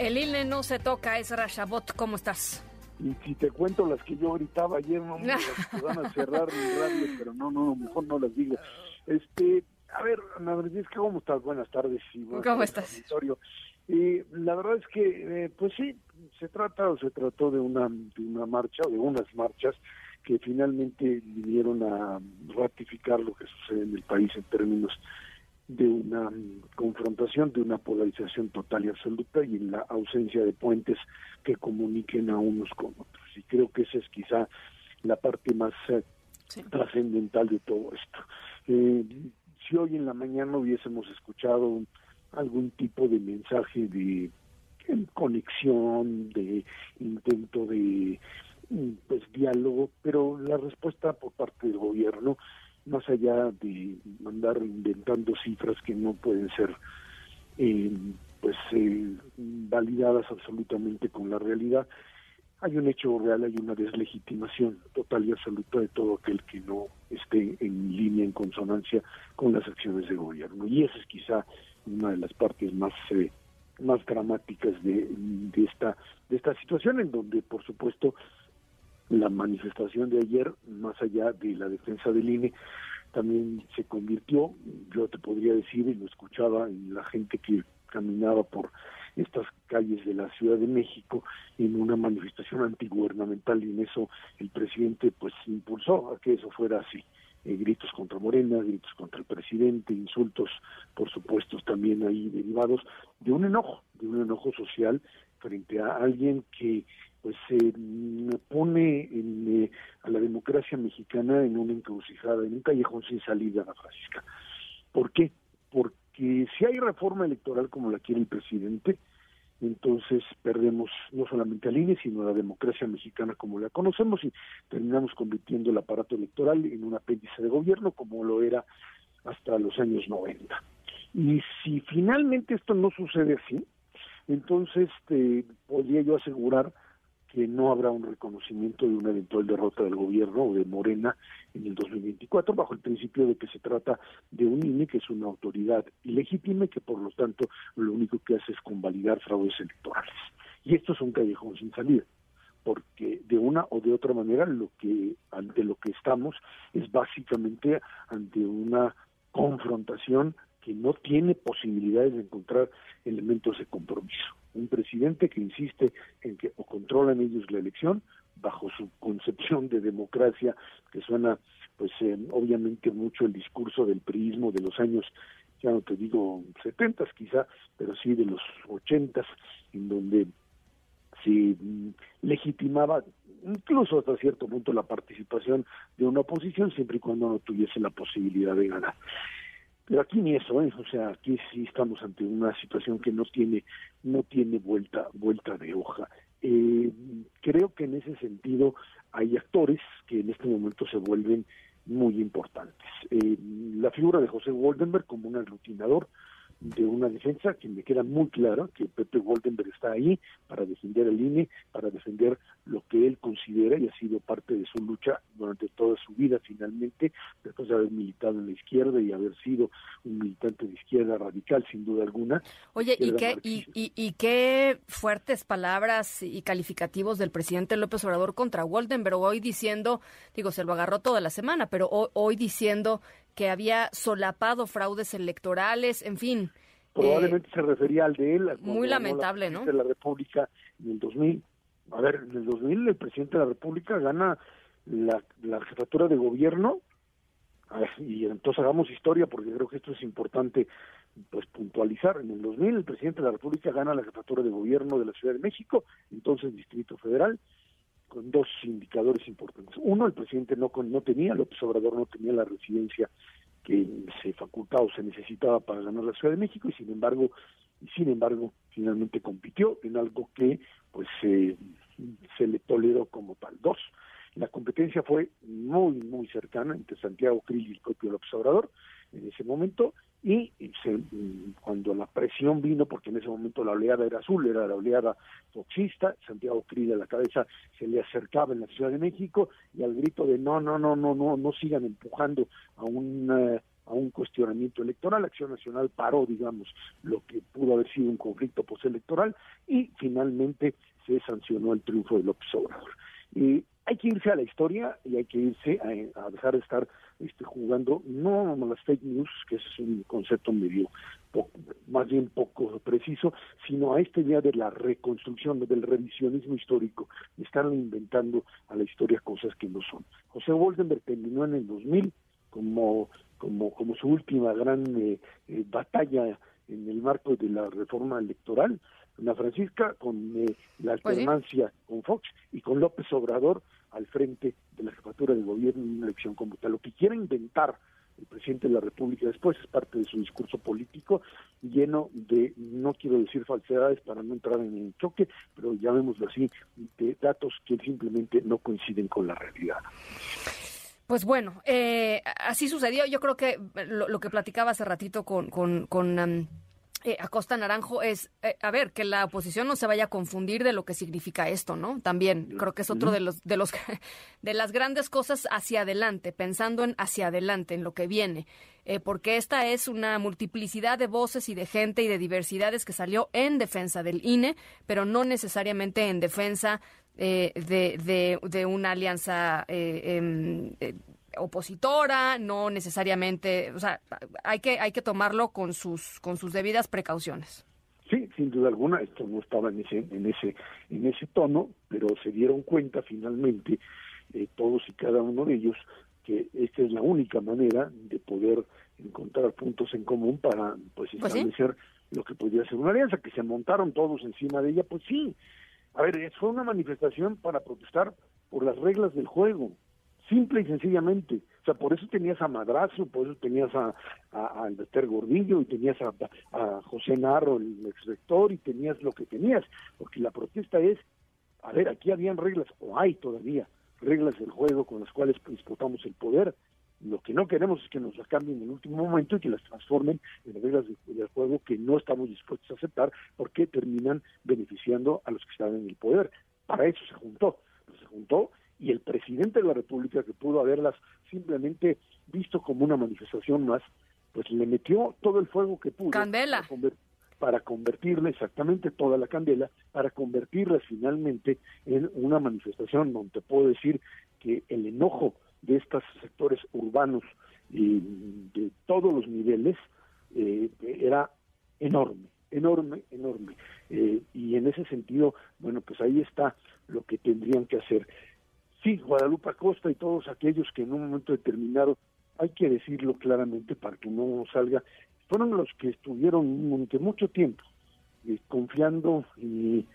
El INE no se toca, es Rashabot, ¿cómo estás? Y si te cuento las que yo gritaba ayer, no me las van a cerrar mi radio, pero no, no, mejor no las digo. Este, a ver, Ana ¿cómo estás? Buenas tardes. Y ¿Cómo estás? Y la verdad es que, eh, pues sí, se trata o se trató de una, de una marcha o de unas marchas que finalmente vinieron a ratificar lo que sucede en el país en términos de una confrontación, de una polarización total y absoluta y en la ausencia de puentes que comuniquen a unos con otros. Y creo que esa es quizá la parte más eh, trascendental de todo esto. Eh, si hoy en la mañana hubiésemos escuchado algún tipo de mensaje de conexión, de intento de mm, pues diálogo, pero la respuesta por parte del gobierno más allá de andar inventando cifras que no pueden ser eh, pues eh, validadas absolutamente con la realidad, hay un hecho real, hay una deslegitimación total y absoluta de todo aquel que no esté en línea, en consonancia con las acciones de gobierno. Y esa es quizá una de las partes más eh, más dramáticas de, de esta de esta situación en donde por supuesto la manifestación de ayer, más allá de la defensa del INE, también se convirtió, yo te podría decir, y lo escuchaba en la gente que caminaba por estas calles de la Ciudad de México en una manifestación antigubernamental y en eso el presidente pues impulsó a que eso fuera así. Eh, gritos contra Morena, gritos contra el presidente, insultos, por supuesto, también ahí derivados de un enojo, de un enojo social frente a alguien que pues se pone eh, a la democracia mexicana en una encrucijada, en un callejón sin salida, la Francisca. ¿Por qué? Porque si hay reforma electoral como la quiere el presidente, entonces perdemos no solamente al INE, sino la democracia mexicana como la conocemos y terminamos convirtiendo el aparato electoral en un apéndice de gobierno como lo era hasta los años 90. Y si finalmente esto no sucede así, entonces te podría yo asegurar que no habrá un reconocimiento de una eventual derrota del gobierno o de Morena en el 2024, bajo el principio de que se trata de un INE que es una autoridad ilegítima y que por lo tanto lo único que hace es convalidar fraudes electorales. Y esto es un callejón sin salida porque de una o de otra manera lo que ante lo que estamos es básicamente ante una confrontación que no tiene posibilidades de encontrar elementos de compromiso. Un presidente que insiste en que o controlan ellos la elección bajo su concepción de democracia que suena pues eh, obviamente mucho el discurso del priismo de los años ya no te digo setentas quizá pero sí de los ochentas en donde se mm, legitimaba incluso hasta cierto punto la participación de una oposición siempre y cuando no tuviese la posibilidad de ganar pero aquí ni eso, ¿eh? o sea, aquí sí estamos ante una situación que no tiene, no tiene vuelta, vuelta de hoja. Eh, creo que en ese sentido hay actores que en este momento se vuelven muy importantes. Eh, la figura de José Goldenberg como un aglutinador de una defensa que me queda muy clara que Pepe Goldenberg está ahí para defender el INE, para defender lo que él considera y ha sido parte de su lucha durante toda su vida finalmente, después de haber militado en la izquierda y haber sido un militante de izquierda radical sin duda alguna. Oye, ¿y qué, y, y, qué fuertes palabras y calificativos del presidente López Obrador contra Goldenberg hoy diciendo, digo, se lo agarró toda la semana, pero hoy diciendo que había solapado fraudes electorales, en fin. Probablemente eh, se refería al de él. Muy lamentable, ¿no? De la República en el 2000. A ver, en el 2000 el presidente de la República gana la, la jefatura de gobierno, y entonces hagamos historia porque creo que esto es importante pues puntualizar. En el 2000 el presidente de la República gana la jefatura de gobierno de la Ciudad de México, entonces Distrito Federal, con dos indicadores importantes. Uno, el presidente no, no tenía, López Obrador no tenía la residencia que se facultaba o se necesitaba para ganar la Ciudad de México y sin embargo, sin embargo, finalmente compitió en algo que pues se le toleró como tal. Dos, la competencia fue muy, muy cercana entre Santiago Krill y el propio López Obrador en ese momento y cuando la presión vino, porque en ese momento la oleada era azul, era la oleada foxista, Santiago Krill a la cabeza se le acercaba en la Ciudad de México y al grito de no, no, no, no, no, no sigan empujando a un a un cuestionamiento electoral, Acción Nacional paró, digamos, lo que pudo haber sido un conflicto postelectoral y finalmente se sancionó el triunfo de López Obrador. Y hay que irse a la historia y hay que irse a, dejar de estar este, jugando no a las fake news, que es un concepto medio más bien poco preciso, sino a este día de la reconstrucción, del revisionismo histórico, estar inventando a la historia cosas que no son. José Woldenberg terminó en el 2000 como, como, como su última gran eh, eh, batalla en el marco de la reforma electoral, Ana Francisca con eh, la pues alternancia con Fox y con López Obrador al frente de la jefatura de gobierno en una elección como tal. Lo que quiere inventar el presidente de la República después es parte de su discurso político lleno de, no quiero decir falsedades para no entrar en el choque, pero llamémoslo así, de datos que simplemente no coinciden con la realidad. Pues bueno, eh, así sucedió. Yo creo que lo, que platicaba hace ratito con eh, Acosta Naranjo es, eh, a ver, que la oposición no se vaya a confundir de lo que significa esto, ¿no? También creo que es otro de los, de los, de las grandes cosas hacia adelante, pensando en hacia adelante, en lo que viene, eh, porque esta es una multiplicidad de voces y de gente y de diversidades que salió en defensa del INE, pero no necesariamente en defensa de, de, de, una alianza em, opositora, no necesariamente, o sea, hay que hay que tomarlo con sus con sus debidas precauciones. Sí, sin duda alguna, esto no estaba en ese en ese en ese tono, pero se dieron cuenta finalmente eh, todos y cada uno de ellos que esta es la única manera de poder encontrar puntos en común para pues, pues establecer lo que podría ser una alianza, que se montaron todos encima de ella, pues sí. A ver, fue una manifestación para protestar por las reglas del juego simple y sencillamente. O sea, por eso tenías a Madrazo, por eso tenías a, a, a Gordillo y tenías a, José Narro, el exrector, y tenías lo que tenías, porque la protesta es, a ver, aquí habían reglas, o hay todavía reglas del juego con las cuales disputamos el poder. Lo que no queremos es que nos las cambien en el último momento y que las transformen en reglas del juego que no estamos dispuestos a aceptar porque terminan beneficiando a los que están en el poder. Para eso se juntó. Se juntó y el presidente de la República, que pudo haberlas simplemente visto como una manifestación más, pues le metió todo el fuego que pudo. Candela. Para, convertirle exactamente toda la candela, para convertirla finalmente en una manifestación donde puedo decir que el enojo de estos sectores urbanos y de todos los niveles eh, era enorme, enorme, enorme. Eh, y en ese sentido, bueno, pues ahí está lo que tendrían que hacer sí, Guadalupe Acosta y todos aquellos que en un momento determinado, hay que decirlo claramente para que no salga, fueron los que estuvieron durante mucho tiempo eh, confiando y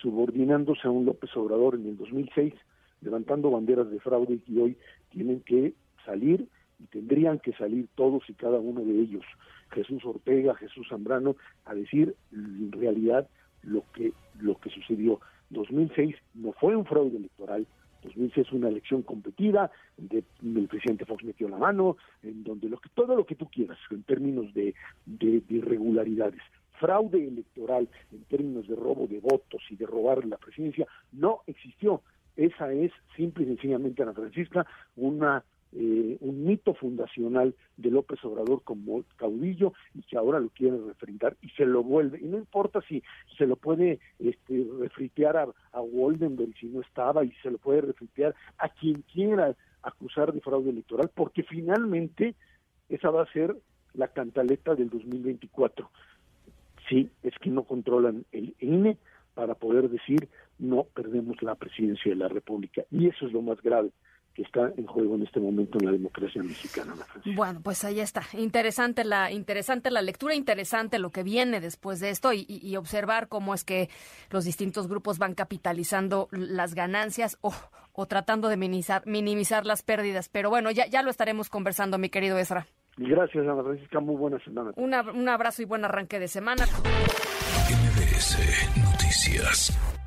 subordinándose a un López Obrador en el 2006, levantando banderas de fraude y hoy tienen que salir y tendrían que salir todos y cada uno de ellos, Jesús Ortega, Jesús Zambrano, a decir en realidad lo que lo que sucedió. 2006 no fue un fraude electoral, 2006 es una elección competida, de, el presidente Fox metió la mano, en donde lo que, todo lo que tú quieras en términos de, de, irregularidades, fraude electoral en términos de robo de votos y de robar la presidencia, no existió. Esa es simple y sencillamente, Ana Francisca, una eh, un mito fundacional de López Obrador como caudillo y que ahora lo quiere refrendar y se lo vuelve. Y no importa si se lo puede este, refritear a, a Woldenberg si no estaba y se lo puede refritear a quien quiera acusar de fraude electoral, porque finalmente esa va a ser la cantaleta del 2024. Sí, es que no controlan el INE para poder decir no perdemos la presidencia de la República. Y eso es lo más grave que está en juego en este momento en la democracia mexicana. Bueno, pues ahí está. Interesante la, interesante la lectura, interesante lo que viene después de esto y, observar cómo es que los distintos grupos van capitalizando las ganancias o, o tratando de minimizar, minimizar las pérdidas. Pero bueno, ya, ya lo estaremos conversando, mi querido Ezra. Gracias, Ana Francisca. Muy buena semana. un abrazo y buen arranque de semana. MBS Noticias.